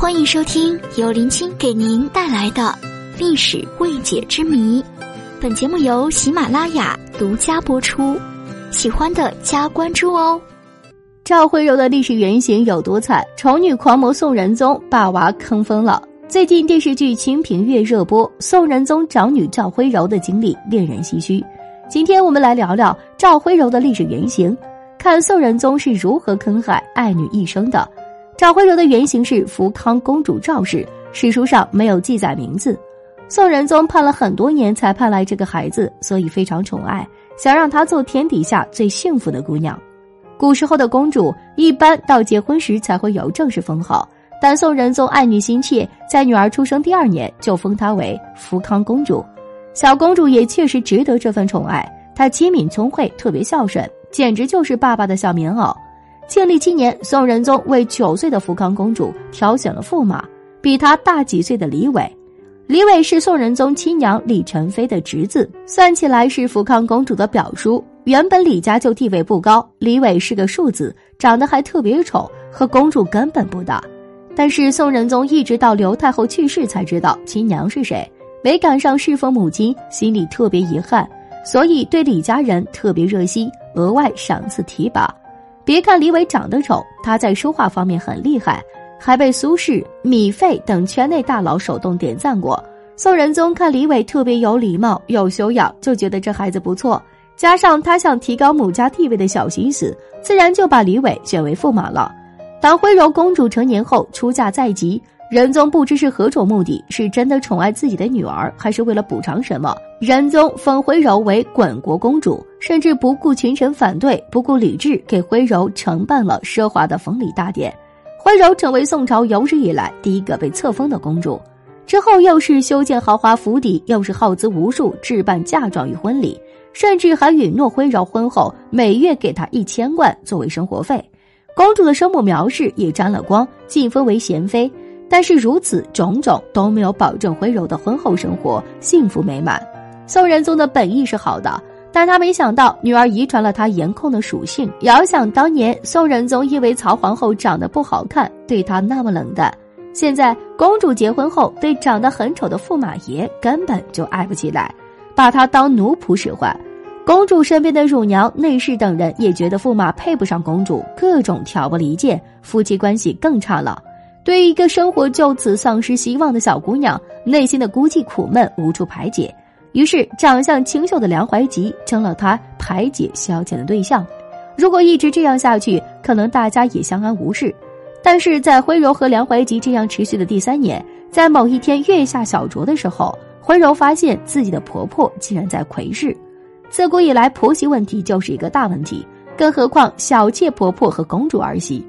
欢迎收听由林青给您带来的历史未解之谜。本节目由喜马拉雅独家播出，喜欢的加关注哦。赵徽柔的历史原型有多惨？丑女狂魔宋仁宗把娃坑疯了。最近电视剧《清平乐》热播，宋仁宗长女赵徽柔的经历令人唏嘘。今天我们来聊聊赵徽柔的历史原型。看宋仁宗是如何坑害爱女一生的。赵徽柔的原型是福康公主赵氏，史书上没有记载名字。宋仁宗盼了很多年才盼来这个孩子，所以非常宠爱，想让她做天底下最幸福的姑娘。古时候的公主一般到结婚时才会有正式封号，但宋仁宗爱女心切，在女儿出生第二年就封她为福康公主。小公主也确实值得这份宠爱，她机敏聪慧，特别孝顺。简直就是爸爸的小棉袄。庆历七年，宋仁宗为九岁的福康公主挑选了驸马，比她大几岁的李伟。李伟是宋仁宗亲娘李宸妃的侄子，算起来是福康公主的表叔。原本李家就地位不高，李伟是个庶子，长得还特别丑，和公主根本不搭。但是宋仁宗一直到刘太后去世才知道亲娘是谁，没赶上侍奉母亲，心里特别遗憾，所以对李家人特别热心。额外赏赐提拔，别看李伟长得丑，他在说话方面很厉害，还被苏轼、米芾等圈内大佬手动点赞过。宋仁宗看李伟特别有礼貌、有修养，就觉得这孩子不错，加上他想提高母家地位的小心思，自然就把李伟选为驸马了。当徽柔公主成年后出嫁在即。仁宗不知是何种目的，是真的宠爱自己的女儿，还是为了补偿什么？仁宗封徽柔为滚国公主，甚至不顾群臣反对，不顾礼制，给徽柔承办了奢华的封礼大典。徽柔成为宋朝有史以来第一个被册封的公主。之后又是修建豪华府邸，又是耗资无数置办嫁妆与婚礼，甚至还允诺徽柔婚后每月给她一千贯作为生活费。公主的生母苗氏也沾了光，晋封为贤妃。但是如此种种都没有保证徽柔的婚后生活幸福美满。宋仁宗的本意是好的，但他没想到女儿遗传了他颜控的属性。遥想当年，宋仁宗因为曹皇后长得不好看，对她那么冷淡，现在公主结婚后，对长得很丑的驸马爷根本就爱不起来，把她当奴仆使唤。公主身边的乳娘、内侍等人也觉得驸马配不上公主，各种挑拨离间，夫妻关系更差了。对于一个生活就此丧失希望的小姑娘，内心的孤寂苦闷无处排解，于是长相清秀的梁怀吉成了她排解消遣的对象。如果一直这样下去，可能大家也相安无事。但是在徽柔和梁怀吉这样持续的第三年，在某一天月下小酌的时候，徽柔发现自己的婆婆竟然在窥视。自古以来，婆媳问题就是一个大问题，更何况小妾婆婆和公主儿媳。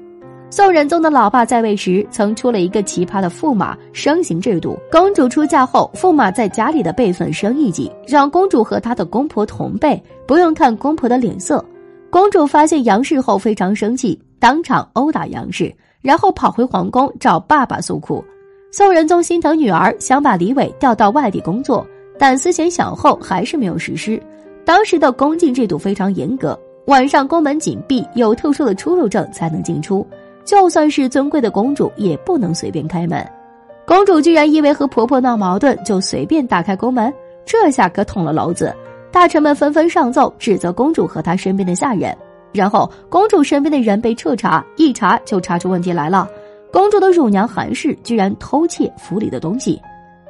宋仁宗的老爸在位时，曾出了一个奇葩的驸马升行制度。公主出嫁后，驸马在家里的辈分升一级，让公主和她的公婆同辈，不用看公婆的脸色。公主发现杨氏后非常生气，当场殴打杨氏，然后跑回皇宫找爸爸诉苦。宋仁宗心疼女儿，想把李伟调到外地工作，但思前想后还是没有实施。当时的宫禁制度非常严格，晚上宫门紧闭，有特殊的出入证才能进出。就算是尊贵的公主，也不能随便开门。公主居然因为和婆婆闹矛盾，就随便打开宫门，这下可捅了娄子。大臣们纷纷上奏，指责公主和她身边的下人。然后，公主身边的人被彻查，一查就查出问题来了。公主的乳娘韩氏居然偷窃府里的东西，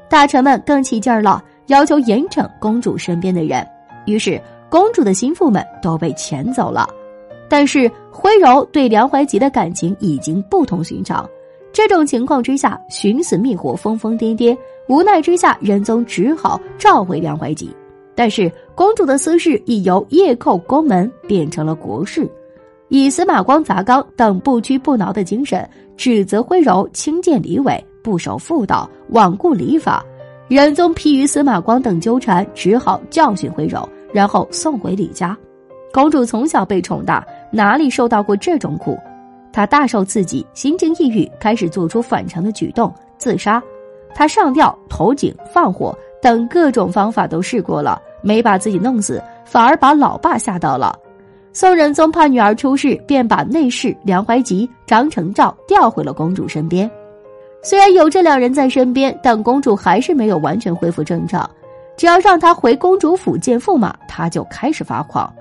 大臣们更起劲儿了，要求严惩公主身边的人。于是，公主的心腹们都被遣走了。但是徽柔对梁怀吉的感情已经不同寻常，这种情况之下，寻死觅活，疯疯癫癫，无奈之下，仁宗只好召回梁怀吉。但是公主的私事已由夜叩宫门变成了国事，以司马光、砸缸等不屈不挠的精神，指责徽柔轻贱李伟，不守妇道，罔顾礼法。仁宗疲于司马光等纠缠，只好教训徽柔，然后送回李家。公主从小被宠大。哪里受到过这种苦？她大受刺激，心情抑郁，开始做出反常的举动，自杀。他上吊、投井、放火等各种方法都试过了，没把自己弄死，反而把老爸吓到了。宋仁宗怕女儿出事，便把内侍梁怀吉、张承照调回了公主身边。虽然有这两人在身边，但公主还是没有完全恢复正常。只要让她回公主府见驸马，她就开始发狂。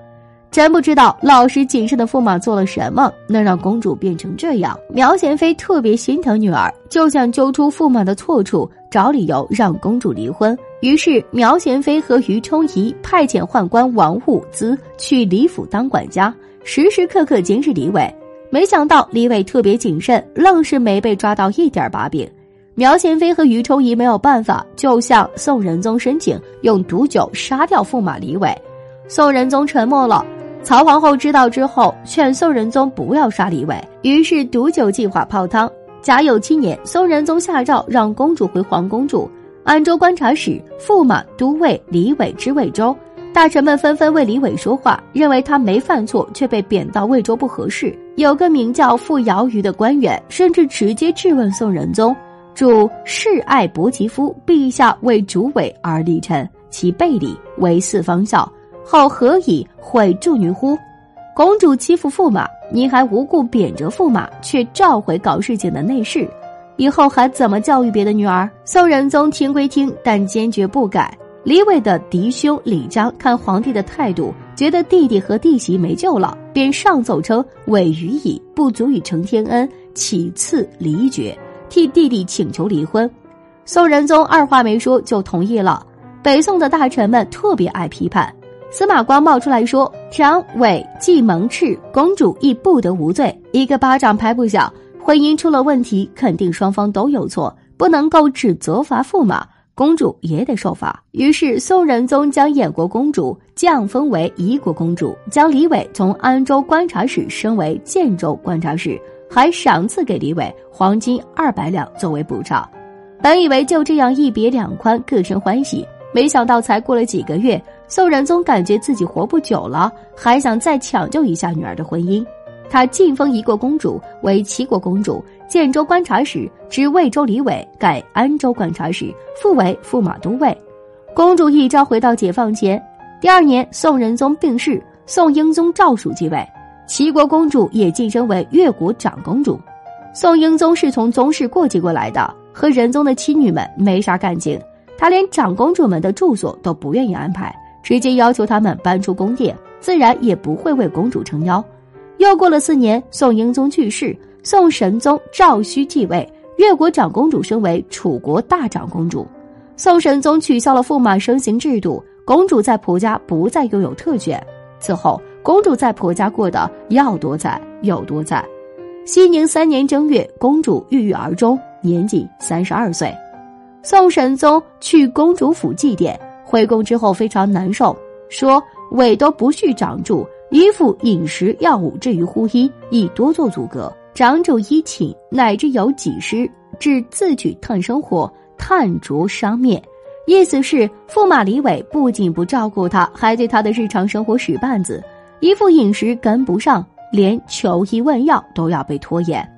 真不知道老实谨慎的驸马做了什么，能让公主变成这样。苗贤妃特别心疼女儿，就想揪出驸马的错处，找理由让公主离婚。于是苗贤妃和于冲仪派遣宦官王物资去李府当管家，时时刻刻监视李伟。没想到李伟特别谨慎，愣是没被抓到一点把柄。苗贤妃和于冲仪没有办法，就向宋仁宗申请用毒酒杀掉驸马李伟。宋仁宗沉默了。曹皇后知道之后，劝宋仁宗不要杀李伟，于是毒酒计划泡汤。甲酉七年，宋仁宗下诏让公主回皇宫住。安州观察使、驸马、都尉李伟知魏州，大臣们纷纷为李伟说话，认为他没犯错却被贬到魏州不合适。有个名叫傅瑶瑜的官员，甚至直接质问宋仁宗：“主世爱伯其夫，陛下为主委而立臣，其背礼为四方孝。”后何以毁助女乎？公主欺负驸马，你还无故贬谪驸马，却召回搞事情的内侍，以后还怎么教育别的女儿？宋仁宗听归听，但坚决不改。李伟的嫡兄李章看皇帝的态度，觉得弟弟和弟媳没救了，便上奏称伟于矣，不足以承天恩，岂赐离爵，替弟弟请求离婚。宋仁宗二话没说就同意了。北宋的大臣们特别爱批判。司马光冒出来说：“常伟既蒙斥，公主亦不得无罪。一个巴掌拍不响，婚姻出了问题，肯定双方都有错，不能够只责罚驸马，公主也得受罚。”于是宋仁宗将燕国公主降封为夷国公主，将李伟从安州观察使升为建州观察使，还赏赐给李伟黄金二百两作为补偿。本以为就这样一别两宽，各生欢喜，没想到才过了几个月。宋仁宗感觉自己活不久了，还想再抢救一下女儿的婚姻。他晋封一国公主为齐国公主，建州观察使，知魏州李伟改安州观察使，复为驸马都尉。公主一朝回到解放前。第二年，宋仁宗病逝，宋英宗赵曙继位，齐国公主也晋升为越国长公主。宋英宗是从宗室过继过来的，和仁宗的妻女们没啥感情，他连长公主们的住所都不愿意安排。直接要求他们搬出宫殿，自然也不会为公主撑腰。又过了四年，宋英宗去世，宋神宗赵顼继位，越国长公主升为楚国大长公主。宋神宗取消了驸马生行制度，公主在婆家不再拥有特权。此后，公主在婆家过得要多惨有多惨。熙宁三年正月，公主郁郁而终，年仅三十二岁。宋神宗去公主府祭奠。回宫之后非常难受，说尾都不续长住，衣服、饮食、药物至于乎衣，亦多做阻隔。长主衣寝，乃至有几失，至自取炭生火，炭灼伤灭。意思是驸马李伟不仅不照顾他，还对他的日常生活使绊子，衣服饮食跟不上，连求医问药都要被拖延。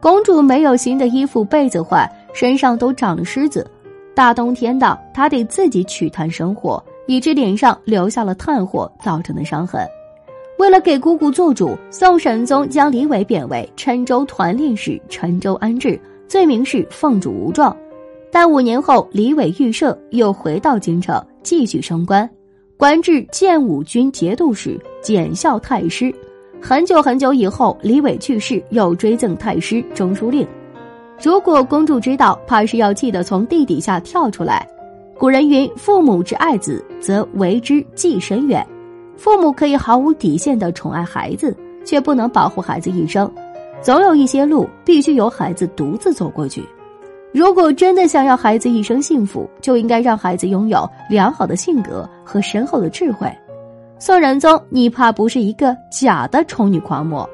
公主没有新的衣服被子换，身上都长了虱子。大冬天的，他得自己取炭生火，以致脸上留下了炭火造成的伤痕。为了给姑姑做主，宋神宗将李伟贬为郴州团练使，郴州安置，罪名是奉主无状。但五年后，李伟遇赦，又回到京城继续升官，官至建武军节度使、检校太师。很久很久以后，李伟去世，又追赠太师、中书令。如果公主知道，怕是要气得从地底下跳出来。古人云：“父母之爱子，则为之计深远。”父母可以毫无底线的宠爱孩子，却不能保护孩子一生。总有一些路必须由孩子独自走过去。如果真的想要孩子一生幸福，就应该让孩子拥有良好的性格和深厚的智慧。宋仁宗，你怕不是一个假的宠女狂魔？